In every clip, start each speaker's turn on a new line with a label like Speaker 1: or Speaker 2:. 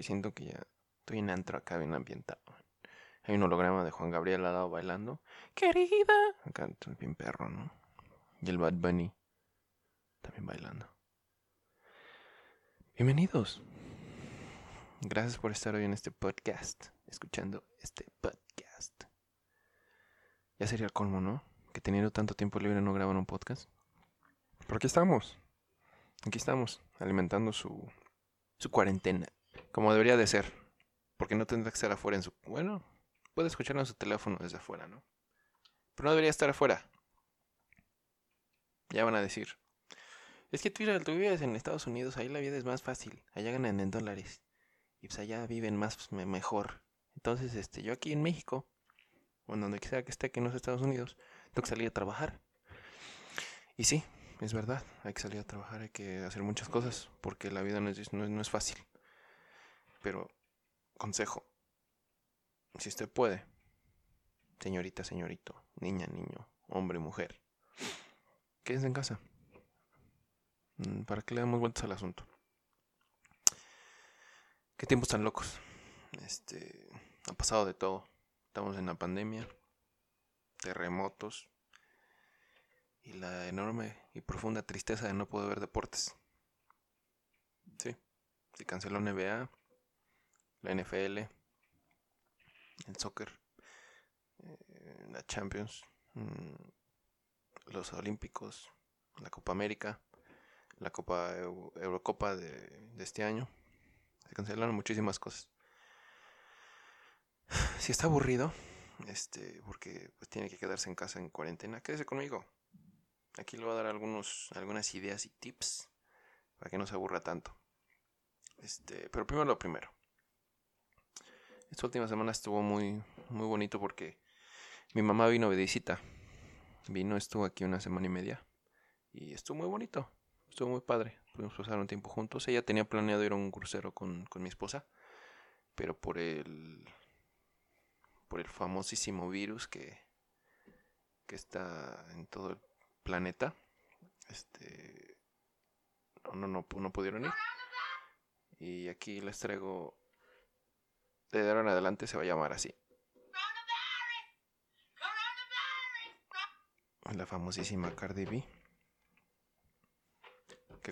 Speaker 1: y siento que ya estoy en antro acá bien ambientado. Hay un holograma de Juan Gabriel al lado bailando. Querida. Acá bien perro, ¿no? Y el Bad Bunny también bailando. Bienvenidos. Gracias por estar hoy en este podcast, escuchando este podcast. Ya sería el colmo, ¿no? Que teniendo tanto tiempo libre no graban un podcast. Pero aquí estamos. Aquí estamos, alimentando su, su cuarentena. Como debería de ser. Porque no tendrá que estar afuera en su... Bueno, puede escucharlo en su teléfono desde afuera, ¿no? Pero no debería estar afuera. Ya van a decir. Es que tú, vives en Estados Unidos, ahí la vida es más fácil. Allá ganan en dólares. Y pues allá viven más mejor. Entonces, este, yo aquí en México, o en donde sea que esté, que no es Estados Unidos, tengo que salir a trabajar. Y sí, es verdad, hay que salir a trabajar, hay que hacer muchas cosas, porque la vida no es, no, no es fácil. Pero, consejo, si usted puede, señorita, señorito, niña, niño, hombre, mujer, quédense en casa. Mm, ¿Para que le damos vueltas al asunto? Qué tiempos tan locos. Este, ha pasado de todo. Estamos en la pandemia, terremotos y la enorme y profunda tristeza de no poder ver deportes. Sí, se canceló NBA, la NFL, el soccer, eh, la Champions, mm, los Olímpicos, la Copa América, la Copa Eurocopa de este año se cancelaron muchísimas cosas. Si está aburrido, este, porque pues tiene que quedarse en casa en cuarentena, quédese conmigo. Aquí le voy a dar algunos, algunas ideas y tips para que no se aburra tanto. Este, pero primero lo primero. Esta última semana estuvo muy, muy bonito porque mi mamá vino de visita. Vino, estuvo aquí una semana y media. Y estuvo muy bonito. Estuvo muy padre. Pudimos pasar un tiempo juntos. Ella tenía planeado ir a un crucero con, mi esposa. Pero por el. por el famosísimo virus que. que está en todo el planeta. Este. No, no, no, pudieron ir. Y aquí les traigo. De ahora en adelante se va a llamar así. La famosísima Cardi B.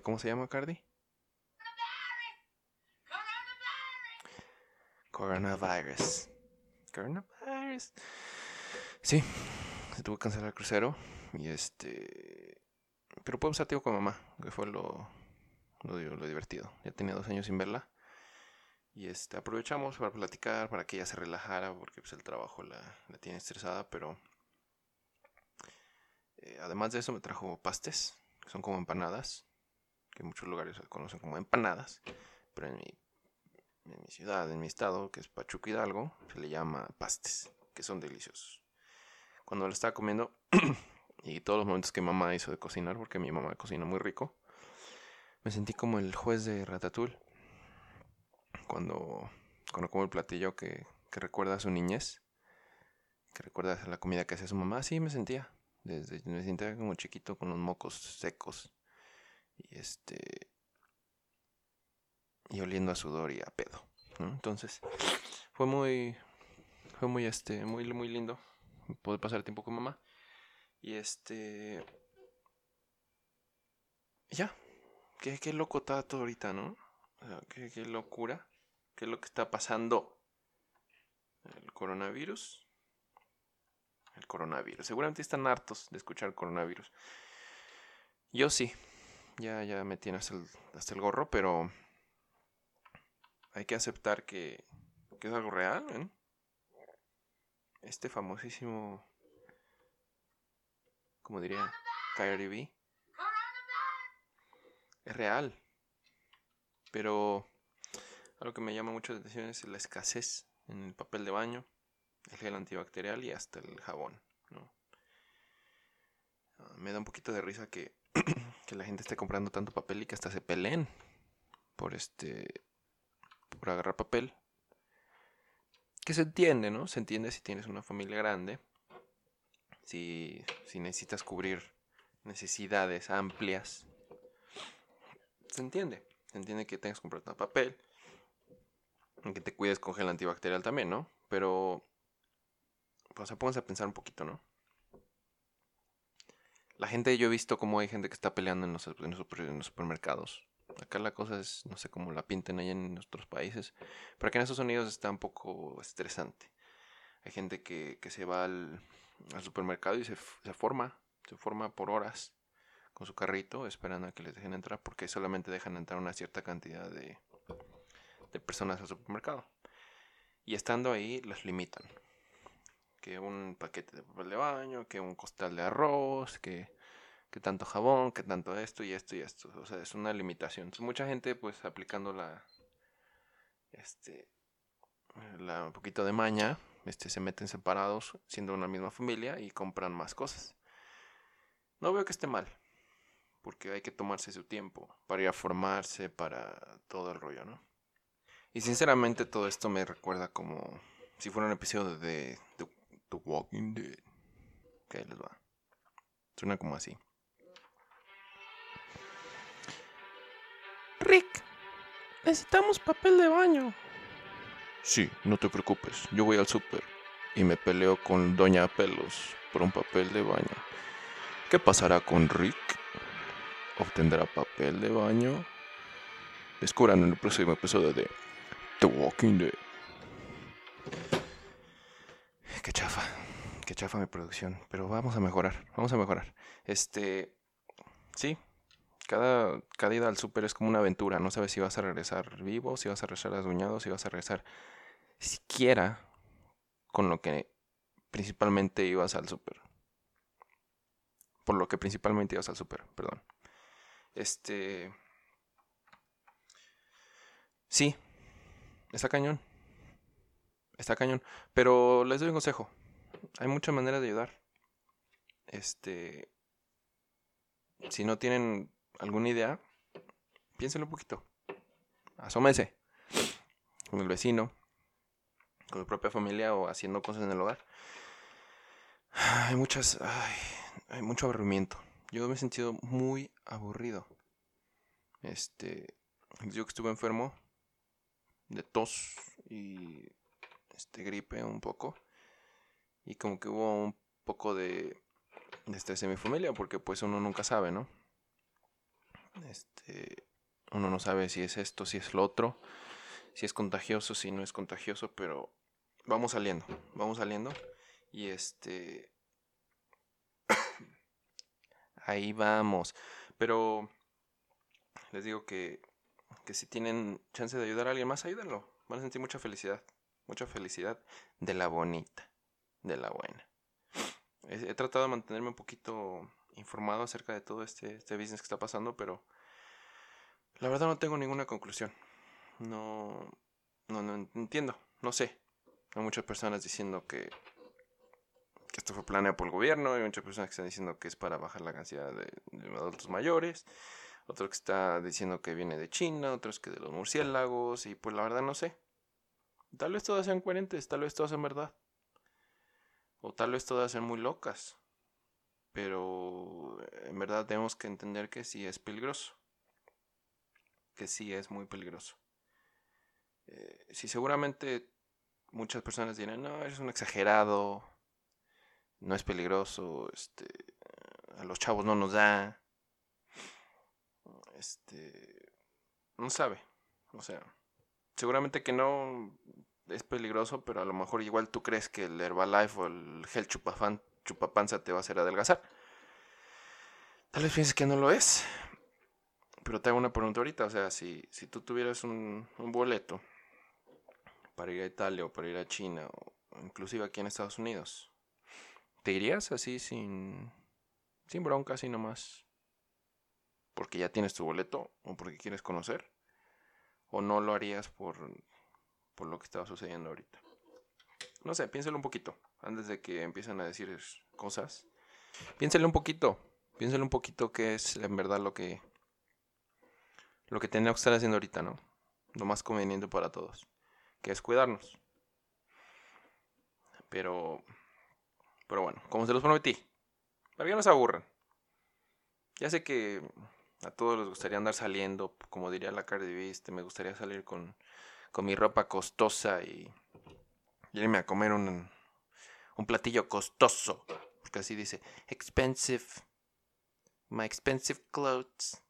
Speaker 1: ¿Cómo se llama Cardi? Coronavirus. Coronavirus. Sí, se tuvo que cancelar el crucero. Y este. Pero puedo estar tío con mamá, que fue lo, lo, lo divertido. Ya tenía dos años sin verla. Y este, aprovechamos para platicar, para que ella se relajara, porque pues, el trabajo la, la tiene estresada, pero eh, además de eso me trajo pastes, que son como empanadas, que en muchos lugares se conocen como empanadas, pero en mi, ciudad, en mi estado, que es Pachuca Hidalgo, se le llama pastes, que son deliciosos. Cuando lo estaba comiendo, y todos los momentos que mamá hizo de cocinar, porque mi mamá cocina muy rico, me sentí como el juez de Ratatouille. Cuando, cuando como el platillo que, que recuerda a su niñez, que recuerda a la comida que hacía su mamá, así me sentía. Desde, me sentía como chiquito con los mocos secos y este y oliendo a sudor y a pedo entonces fue muy fue muy este muy muy lindo poder pasar tiempo con mamá y este ya qué, qué loco está todo ahorita no qué, qué locura qué es lo que está pasando el coronavirus el coronavirus seguramente están hartos de escuchar coronavirus yo sí ya, ya me tiene hasta el, gorro, pero hay que aceptar que, es algo real. ¿eh? Este famosísimo, como diría, Kyrie B, es real. Pero algo que me llama mucho la atención es la escasez en el papel de baño, el gel antibacterial y hasta el jabón. Ah, me da un poquito de risa que que la gente esté comprando tanto papel y que hasta se peleen por este por agarrar papel que se entiende no se entiende si tienes una familia grande si, si necesitas cubrir necesidades amplias, se entiende. Se entiende que tengas que comprar papel, que te cuides con gel antibacterial también, ¿no? Pero, pues, pónganse a pensar un poquito, ¿no? La gente, yo he visto como hay gente que está peleando en los, supermercados. Acá la cosa es, no sé cómo la pinten ahí en nuestros países, pero aquí en Estados Unidos está un poco estresante. Hay gente que, se va al, supermercado y se, forma, se forma por horas con su carrito esperando a que les dejen entrar porque solamente dejan entrar una cierta cantidad de, de personas al supermercado. Y estando ahí, los limitan. Que un paquete de papel de baño, que un costal de arroz, que, que tanto jabón, que tanto esto y esto y esto. O sea, es una limitación. Mucha gente, pues, aplicando la. Este. La, un poquito de maña, este, se meten separados, siendo una misma familia, y compran más cosas. No veo que esté mal, porque hay que tomarse su tiempo para ir a formarse, para todo el rollo, ¿no? Y sinceramente todo esto me recuerda como si fuera un episodio de The, Walking Dead. Ok, les va. Suena como así.
Speaker 2: Rick, necesitamos papel de baño.
Speaker 1: Sí, no te preocupes. Yo voy al súper y me peleo con Doña Pelos por un papel de baño. ¿Qué pasará con Rick? ¿Obtendrá papel de baño? Descubran en el próximo episodio de The Walking Dead. Qué chafa, qué chafa mi producción, pero vamos a mejorar, vamos a mejorar. Este, sí, cada, cada ida al súper es como una aventura, no sabes si vas a regresar vivo, si vas a regresar rasguñado, si vas a regresar siquiera con lo que principalmente ibas al súper. Por lo que principalmente ibas al súper, perdón. Este... Sí, Está cañón. Está cañón. Pero les doy un consejo. Hay muchas maneras de ayudar. Este. Si no tienen alguna idea, piénsenlo un poquito. Asómense. Con el vecino. Con la propia familia o haciendo cosas en el hogar. Hay muchas. hay mucho aburrimiento. Yo me he sentido muy aburrido. Este. Yo que estuve enfermo de tos y este gripe un poco. Y como que hubo un poco de, de estrés en mi familia porque pues uno nunca sabe, ¿no? Este, uno no sabe si es esto, si es lo otro, si es contagioso, si no es contagioso, pero vamos saliendo, vamos saliendo y este ahí vamos. Pero les digo que que si tienen chance de ayudar a alguien más, ayúdenlo. Van a sentir mucha felicidad. Mucha felicidad de la bonita, de la buena. He, tratado de mantenerme un poquito informado acerca de todo este, este business que está pasando, pero la verdad no tengo ninguna conclusión. No, no, no entiendo, no sé. Hay muchas personas diciendo que, que esto fue planeado por el gobierno, hay muchas personas que están diciendo que es para bajar la cantidad de, de adultos mayores otro que está diciendo que viene de China, otros que de los murciélagos, y pues la verdad no sé. Tal vez todas sean coherentes, tal vez todas sean verdad. O tal vez todas sean muy locas. Pero en verdad tenemos que entender que sí es peligroso. Que sí es muy peligroso. Eh, si seguramente muchas personas dirán, no, eres un exagerado, no es peligroso, este, a los chavos no nos da este, no sabe. O sea, seguramente que no es peligroso, pero a lo mejor igual tú crees que el Herbalife o el Gel Chupapanza te va a hacer adelgazar. Tal vez pienses que no lo es. Pero te hago una pregunta ahorita. O sea, si, si tú tuvieras un, un boleto para ir a Italia o para ir a China o inclusive aquí en Estados Unidos, ¿te irías así sin, sin bronca, así nomás? Porque ya tienes tu boleto o porque quieres conocer? ¿O no lo harías por, por lo que estaba sucediendo ahorita? No sé, piénselo un poquito antes de que empiecen a decir cosas. Piénselo un poquito, piénselo un poquito qué es en verdad lo que lo que tenemos que estar haciendo ahorita, ¿no? Lo más conveniente para todos, que es cuidarnos. Pero Pero bueno, como se los prometí, para que no se aburran. Ya sé que a todos les gustaría andar saliendo, como diría la Cardi B, este, me gustaría salir con, con mi ropa costosa y, irme a comer un, un platillo costoso. Porque así dice, expensive, my expensive clothes.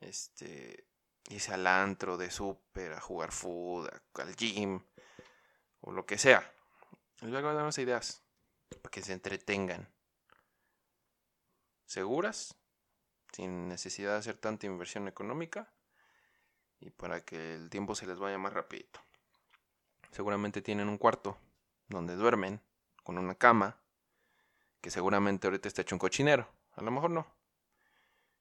Speaker 1: Este, irse al antro de súper, a jugar food, al gym, o lo que sea. A dar unas ideas para que se entretengan. Seguras, sin necesidad de hacer tanta inversión económica y para que el tiempo se les vaya más rapidito. Seguramente tienen un cuarto donde duermen con una cama que seguramente ahorita está hecho un cochinero. A lo mejor no.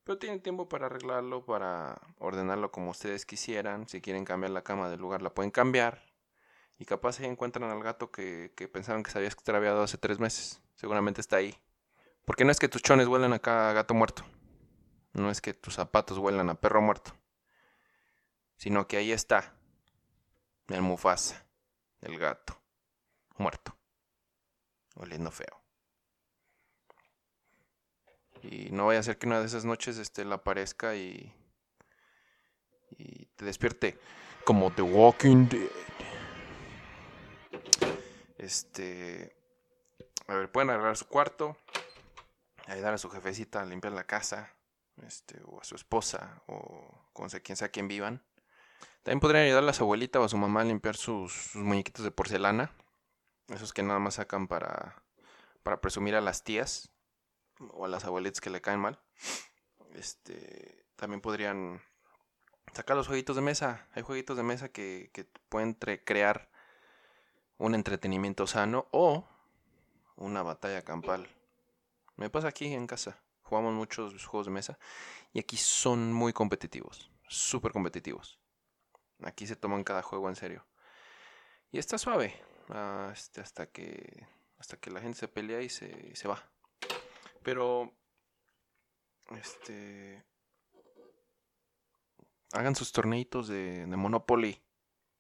Speaker 1: Pero tienen tiempo para arreglarlo, para ordenarlo como ustedes quisieran. Si quieren cambiar la cama del lugar, la pueden cambiar. Y capaz se encuentran al gato que, que pensaron que se había extraviado hace tres meses. Seguramente está ahí. Porque no es que tus chones huelen acá a gato muerto. No es que tus zapatos huelan a perro muerto. Sino que ahí está. El Mufasa. El gato. Muerto. Oliendo feo. Y no vaya a ser que una de esas noches este, la aparezca y. Y te despierte como The Walking Dead. Este. A ver, pueden arreglar su cuarto. Ayudar a su jefecita a limpiar la casa. Este, o a su esposa. O con quien sea quien vivan. También podrían ayudar a su abuelita o a su mamá a limpiar sus, sus muñequitos de porcelana. Esos que nada más sacan para, para presumir a las tías o a las abuelitas que le caen mal. Este, también podrían sacar los jueguitos de mesa. Hay jueguitos de mesa que, que pueden crear un entretenimiento sano o una batalla campal. Me pasa aquí en casa. Jugamos muchos juegos de mesa y aquí son muy competitivos, súper competitivos. Aquí se toman cada juego en serio. Y está suave ah, este, hasta, que, hasta que la gente se pelea y se, se va. Pero, este, hagan sus torneitos de, Monopoly,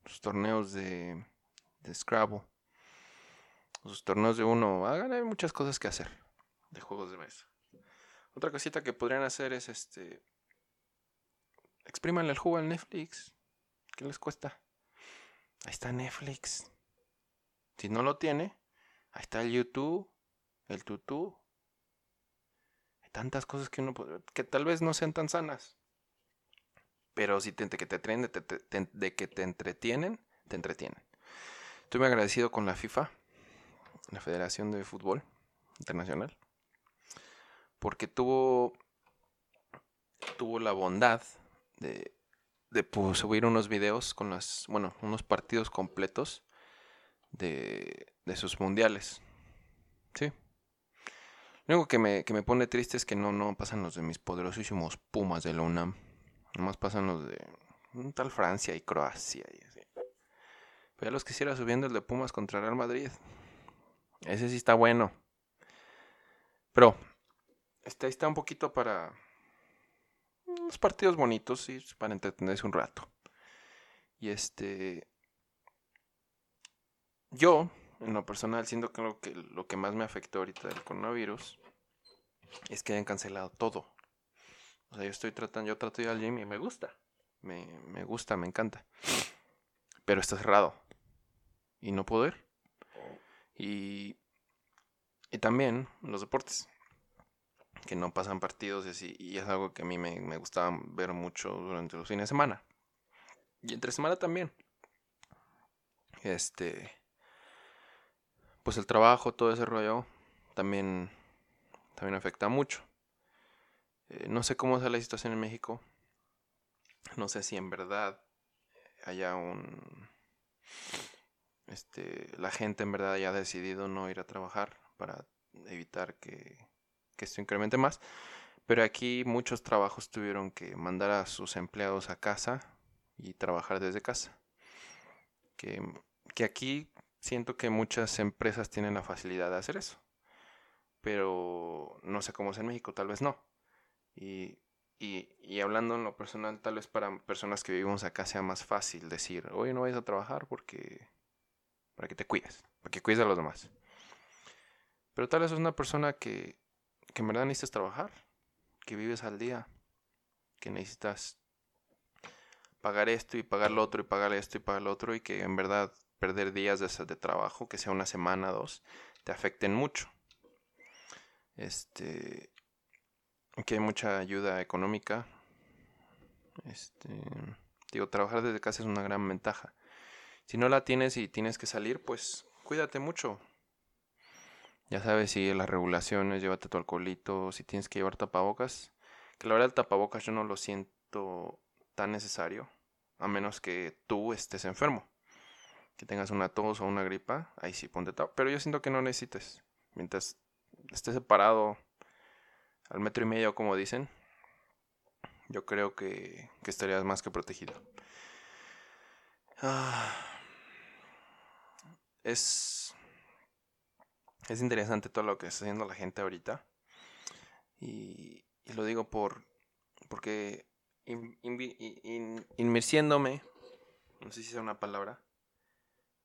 Speaker 1: sus torneos de Scrabble, sus torneos de uno. Hagan, hay muchas cosas que hacer de juegos de mesa. Otra cosita que podrían hacer es este. Exprímanle el juego al Netflix. ¿Qué les cuesta? Ahí está Netflix. Si no lo tiene, ahí está el YouTube, el Tutu, tantas cosas que uno que tal vez no sean tan sanas. Pero si te, que te, de que te entretienen, te entretienen. Estoy muy agradecido con la FIFA, la Federación de Fútbol Internacional, porque tuvo, tuvo la bondad de, de pues, subir unos videos con las, bueno, unos partidos completos de, de sus mundiales. Sí, lo único que me, que me pone triste es que no, no pasan los de mis poderosísimos Pumas de la UNAM. Nomás pasan los de tal Francia y Croacia y así. Pero ya los quisiera subiendo el de Pumas contra Real Madrid. Ese sí está bueno. Pero, ahí está un poquito para unos partidos bonitos, sí, para entretenerse un rato. Y este. Yo, en lo personal, siento que lo que, lo que más me afectó ahorita del coronavirus es que hayan cancelado todo. O sea, yo estoy tratando, yo trato de ir al gym y me gusta. Me, me gusta, me encanta. Pero está cerrado. Y no puedo ir. Y, y también los deportes. Que no pasan partidos y así. Y es algo que a mí me, me gustaba ver mucho durante los fines de semana. Y entre semana también. Este. Pues el trabajo, todo ese rollo. También también afecta mucho. Eh, no sé cómo es la situación en México. No sé si en verdad haya un... Este, la gente en verdad haya decidido no ir a trabajar para evitar que, que esto incremente más. Pero aquí muchos trabajos tuvieron que mandar a sus empleados a casa y trabajar desde casa. Que, que aquí siento que muchas empresas tienen la facilidad de hacer eso pero no sé cómo es en México, tal vez no. Y, y, hablando en lo personal, tal vez para personas que vivimos acá sea más fácil decir, oye, no vayas a trabajar porque... para que te cuides, para que cuides a los demás. Pero tal vez es una persona que, que en verdad necesitas trabajar, que vives al día, que necesitas pagar esto y pagar lo otro y pagar esto y pagar lo otro y que en verdad perder días de, de trabajo, que sea una semana, dos, te afecten mucho. Este, que hay mucha ayuda económica. Este, digo, trabajar desde casa es una gran ventaja. Si no la tienes y tienes que salir, pues cuídate mucho. Ya sabes, si las regulaciones, llévate tu alcoholito, si tienes que llevar tapabocas. Que la verdad el tapabocas yo no lo siento tan necesario, a menos que tú estés enfermo. Que tengas una tos o una gripa, ahí sí ponte tapabocas. Pero yo siento que no necesites. Mientras estés separado al metro y medio, como dicen, yo creo que, estarías más que protegido. Ah, es, es interesante todo lo que está haciendo la gente ahorita. Y, lo digo por porque inmersiéndome, no sé si sea una palabra,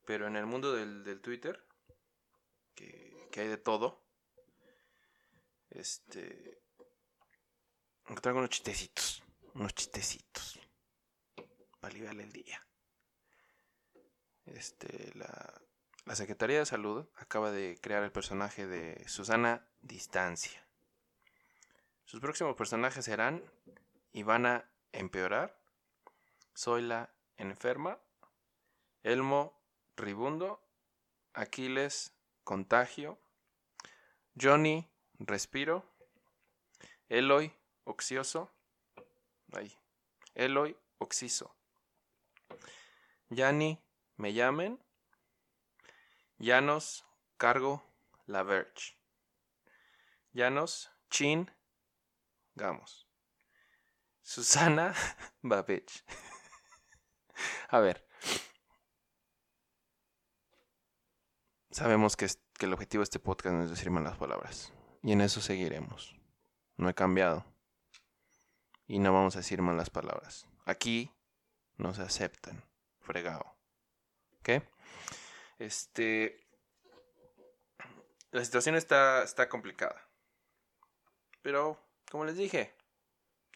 Speaker 1: pero en el mundo del, del Twitter, que, que hay de todo, este. Traigo unos chistecitos. Unos chistecitos. Para aliviarle el día. Este, la, la Secretaría de Salud acaba de crear el personaje de Susana Distancia. Sus próximos personajes serán Ivana Empeorar, Zoila Enferma, Elmo Ribundo, Aquiles Contagio, Johnny Respiro. Eloy, oxioso. Ahí. Eloy, oxiso. Yani, me llamen. Llanos, cargo, la Verge. Llanos, chin, gamos. Susana, Babich. A ver. Sabemos que, que el objetivo de este podcast no es decir malas palabras. Y en eso seguiremos. No he cambiado. Y no vamos a decir malas palabras. Aquí no se aceptan. Fregado. ¿Ok? Este. La situación está, está complicada. Pero, como les dije,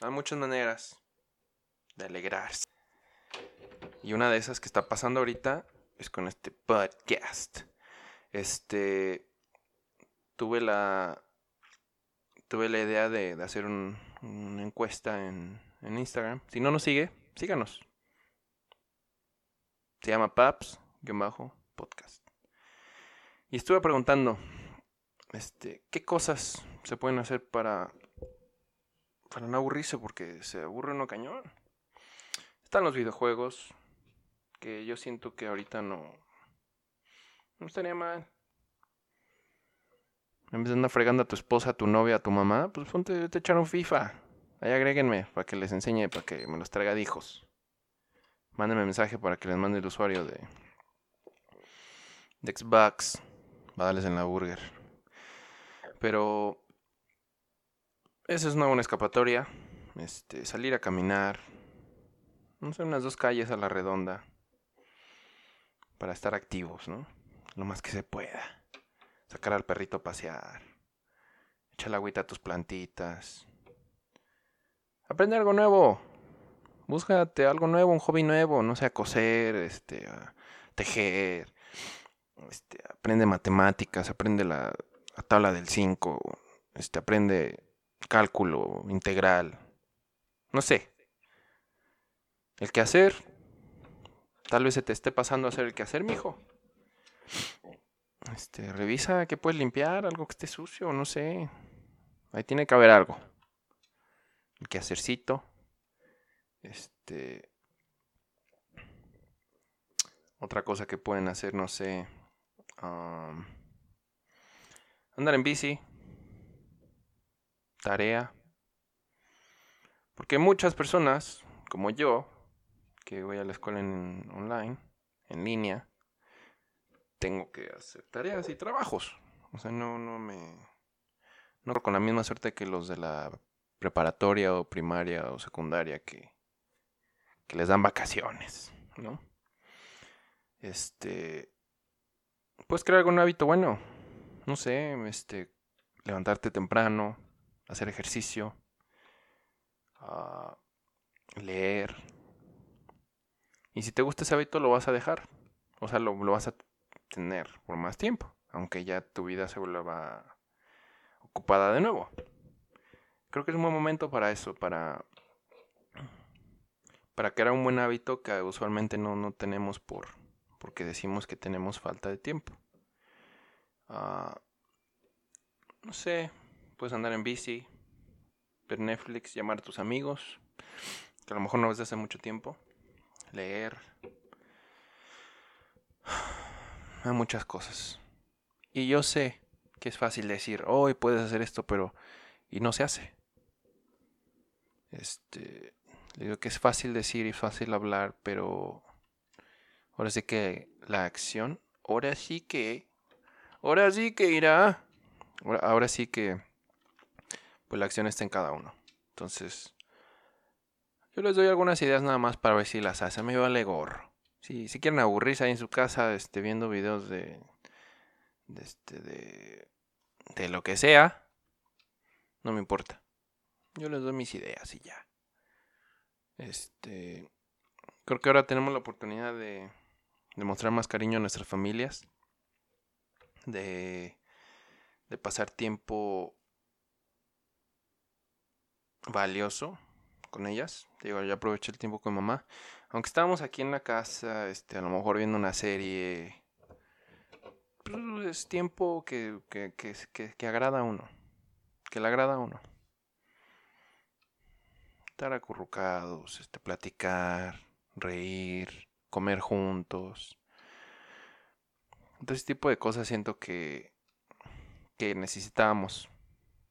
Speaker 1: hay muchas maneras de alegrarse. Y una de esas que está pasando ahorita es con este podcast. Este. Tuve la tuve la idea de, hacer una encuesta en, Instagram. Si no nos sigue, síganos. Se llama Paps-podcast. Y estuve preguntando, este, ¿qué cosas se pueden hacer para, para no aburrirse? Porque se aburre uno cañón. Están los videojuegos, que yo siento que ahorita no, no estaría mal. En vez de andar fregando a tu esposa, a tu novia, a tu mamá, pues ponte te echar un FIFA. Ahí agréguenme para que les enseñe, para que me los traiga de hijos. Mándenme mensaje para que les mande el usuario de, de Xbox. Va a darles en la burger. Pero esa es una buena escapatoria. Este, salir a caminar. No sé, unas dos calles a la redonda. Para estar activos, ¿no? Lo más que se pueda sacar al perrito a pasear, echar la agüita a tus plantitas, aprende algo nuevo, búscate algo nuevo, un hobby nuevo, no sea coser, este, tejer, este, aprende matemáticas, aprende la, tabla del 5, este, aprende cálculo integral, no sé. El que hacer, tal vez se te esté pasando a hacer el que hacer, mijo. Este, revisa que puedes limpiar, algo que esté sucio, no sé. Ahí tiene que haber algo. El quehacercito. Este. Otra cosa que pueden hacer, no sé. Andar en bici. Tarea. Porque muchas personas, como yo, que voy a la escuela en, online, en línea, tengo que hacer tareas y trabajos. O sea, no, no me... No con la misma suerte que los de la preparatoria o primaria o secundaria que, que les dan vacaciones, ¿no? Este... Puedes crear algún hábito bueno. no sé, este, levantarte temprano, hacer ejercicio, ah, leer. Y si te gusta ese hábito, lo vas a dejar. O sea, lo, vas a tener por más tiempo, aunque ya tu vida se vuelva ocupada de nuevo. Creo que es un buen momento para eso, para, para crear un buen hábito que usualmente no, no tenemos por, porque decimos que tenemos falta de tiempo. Ah, no sé, puedes andar en bici, ver Netflix, llamar a tus amigos, que a lo mejor no ves de hace mucho tiempo, leer. Hay muchas cosas. Y yo sé que es fácil decir, hoy puedes hacer esto, pero... Y no se hace. Este... digo que es fácil decir y fácil hablar, pero... Ahora sí que la acción, ahora sí que... Ahora sí que irá. Ahora, sí que... Pues la acción está en cada uno. Entonces... Yo les doy algunas ideas nada más para ver si las hacen. Me vale gorro. Si, si quieren aburrirse ahí en su casa este, viendo videos de, de, este, de, de lo que sea, no me importa. Yo les doy mis ideas y ya. Este, creo que ahora tenemos la oportunidad de, de mostrar más cariño a nuestras familias, de, de pasar tiempo valioso con ellas. Digo, ya aproveché el tiempo con mamá. Aunque estábamos aquí en la casa, este, a lo mejor viendo una serie. Pues, es tiempo que, que, que, que, agrada a uno. Que le agrada a uno. Estar acurrucados, este, platicar, reír, comer juntos. Entonces, ese tipo de cosas siento que, que necesitábamos.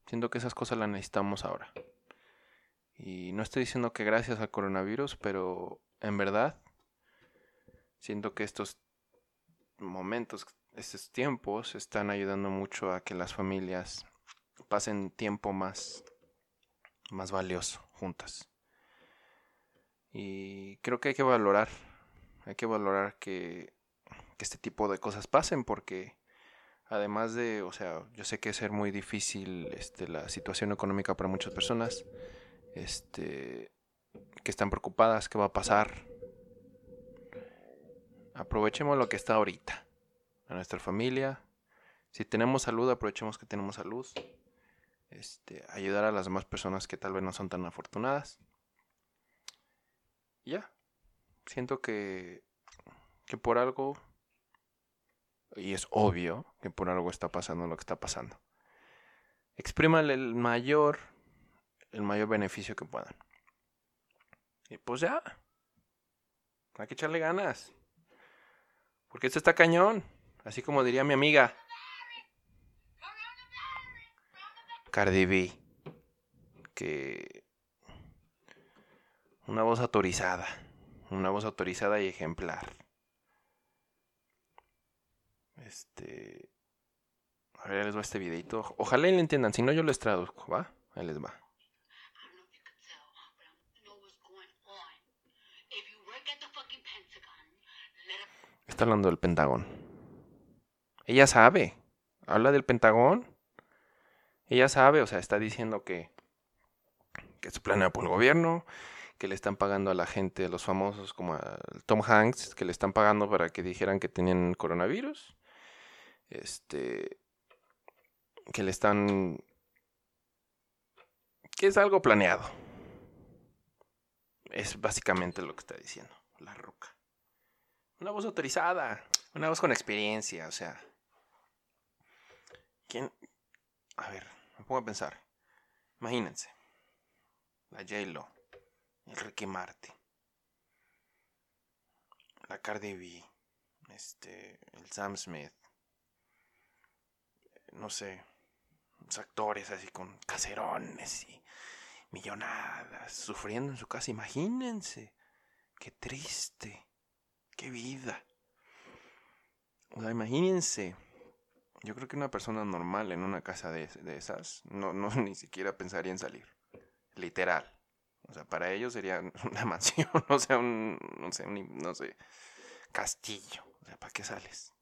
Speaker 1: Siento que esas cosas las necesitamos ahora. Y no estoy diciendo que gracias al coronavirus, pero en verdad siento que estos momentos, estos tiempos están ayudando mucho a que las familias pasen tiempo más, más valioso juntas. Y creo que hay que valorar, hay que valorar que, este tipo de cosas pasen porque además de, o sea, yo sé que es ser muy difícil este, la situación económica para muchas personas, este, que están preocupadas, qué va a pasar. Aprovechemos lo que está ahorita, a nuestra familia. Si tenemos salud, aprovechemos que tenemos salud. Este, ayudar a las demás personas que tal vez no son tan afortunadas. ya, siento que, que por algo, y es obvio que por algo está pasando lo que está pasando. Exprímale el mayor el mayor beneficio que puedan. Y pues ya. Hay que echarle ganas. Porque esto está cañón. Así como diría mi amiga. Cardi B. Que. Una voz autorizada. Una voz autorizada y ejemplar. Este. A ver, les va este videito. Ojalá y le entiendan. Si no, yo les traduzco, ¿va? Ahí les va. Está hablando del Pentagón. Ella sabe. Habla del Pentagón. Ella sabe, o sea, está diciendo que, que se planea por el gobierno, que le están pagando a la gente, a los famosos como a Tom Hanks, que le están pagando para que dijeran que tenían coronavirus. Este. Que le están. que es algo planeado. Es básicamente lo que está diciendo la roca. Una voz autorizada, una voz con experiencia, o sea. ¿Quién? A ver, me pongo a pensar. Imagínense. La J-Lo, Ricky Martin, la Cardi B, este, el Sam Smith, no sé, los actores así con caserones y millonadas, sufriendo en su casa. Imagínense, qué triste. ¡Qué vida! O sea, imagínense. Yo creo que una persona normal en una casa de, esas no, no ni siquiera pensaría en salir. Literal. O sea, para ellos sería una mansión, o sea, un, no sé, un, no sé, castillo. O sea, ¿para qué sales?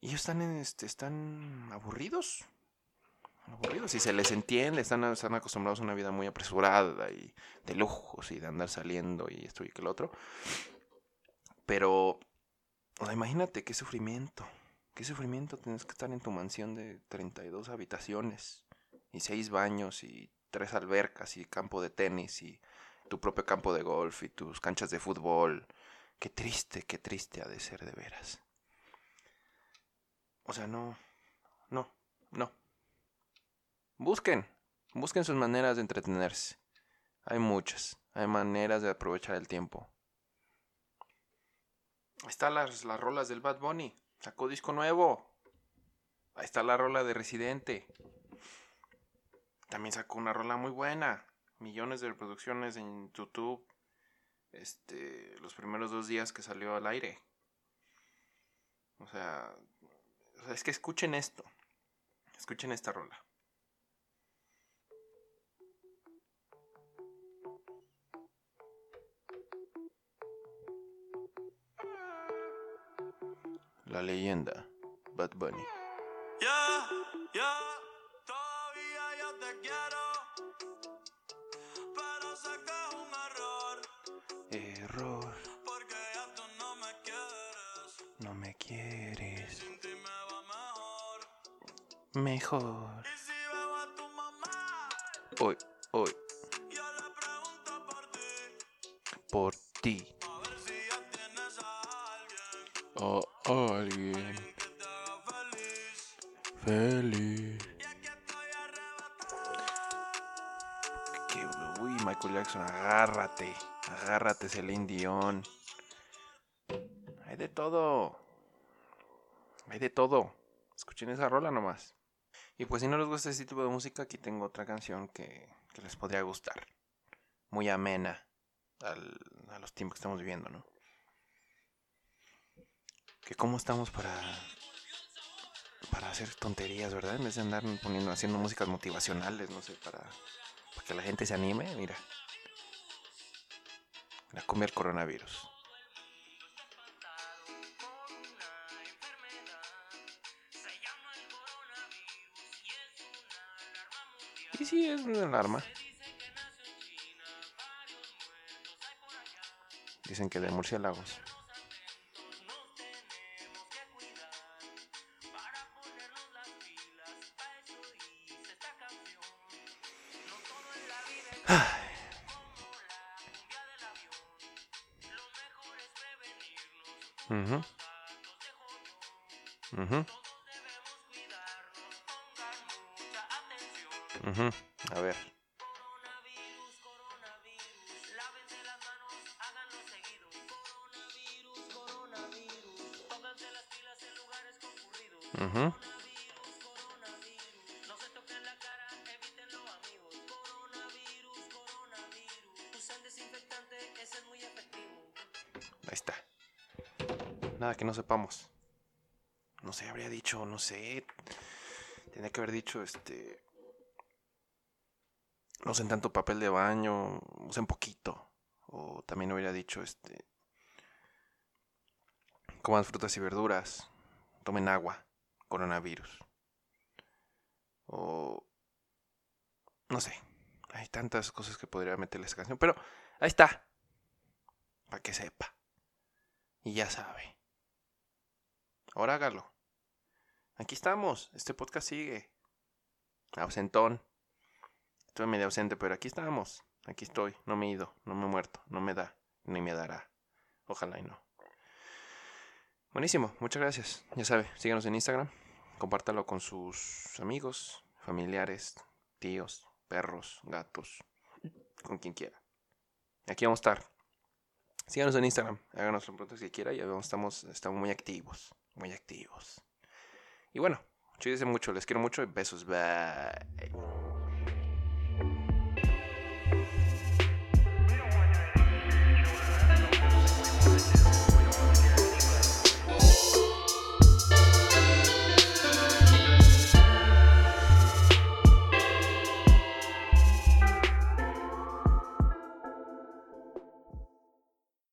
Speaker 1: Y ellos están, este, están aburridos. Aburridos. Y se les entiende, están, están acostumbrados a una vida muy apresurada y de lujos y de andar saliendo y esto y que lo otro. Pero, o sea, imagínate qué sufrimiento. Qué sufrimiento tienes que estar en tu mansión de 32 habitaciones y 6 baños y 3 albercas y campo de tenis y tu propio campo de golf y tus canchas de fútbol. Qué triste, qué triste ha de ser de veras. O sea, no, no, no. Busquen, busquen sus maneras de entretenerse. Hay muchas, hay maneras de aprovechar el tiempo. Ahí están las, las rolas del Bad Bunny. Sacó disco nuevo. Ahí está la rola de Residente. También sacó una rola muy buena. Millones de reproducciones en YouTube. Este, los primeros dos días que salió al aire. O sea, o sea, es que escuchen esto. Escuchen esta rola. La leyenda, Bad Bunny.
Speaker 3: Mejor.
Speaker 1: Hoy, hoy,
Speaker 3: yo le pregunto por ti,
Speaker 1: por ti.
Speaker 3: a ver si ya tienes a alguien feliz. Que,
Speaker 1: uy, Michael Jackson, agárrate. Agárrate, Celine Dion. Hay de todo. Hay de todo. Escuchen esa rola nomás. Y pues si no les gusta este tipo de música, aquí tengo otra canción que, que les podría gustar. Muy amena al- a los tiempos que estamos viviendo, ¿no? Que cómo estamos para para hacer tonterías, ¿verdad? En vez de andar poniendo, haciendo músicas motivacionales, no sé, para, para que la gente se anime, mira. La cumbia del coronavirus. Y sí, es una alarma. Dicen que de murciélagos. Ujú. A ver. Ujú. Ahí está. Nada que no sepamos. No sé, habría dicho, no sé. Tenía que haber dicho, este. No usen tanto papel de baño, usen poquito. O también hubiera dicho, este. Coman frutas y verduras. Tomen agua. Coronavirus. O. No sé. Hay tantas cosas que podría meterle esa canción. Pero ahí está. Para que sepa. Y ya sabe. Ahora hágalo. Aquí estamos. Este podcast sigue. Ausentón. Estuve medio ausente, pero aquí estamos. Aquí estoy. No me he ido. No me he muerto. No me da. Ni me dará. Ojalá y no. Buenísimo. Muchas gracias. Ya sabe. Síganos en Instagram. Compártalo con sus amigos, familiares, tíos, perros, gatos. Con quien quiera. Aquí vamos a estar. Síganos en Instagram, háganos las preguntas que quiera, ya vemos, estamos, estamos muy activos, muy activos. Y bueno, cuídense mucho, les quiero mucho y besos, bye.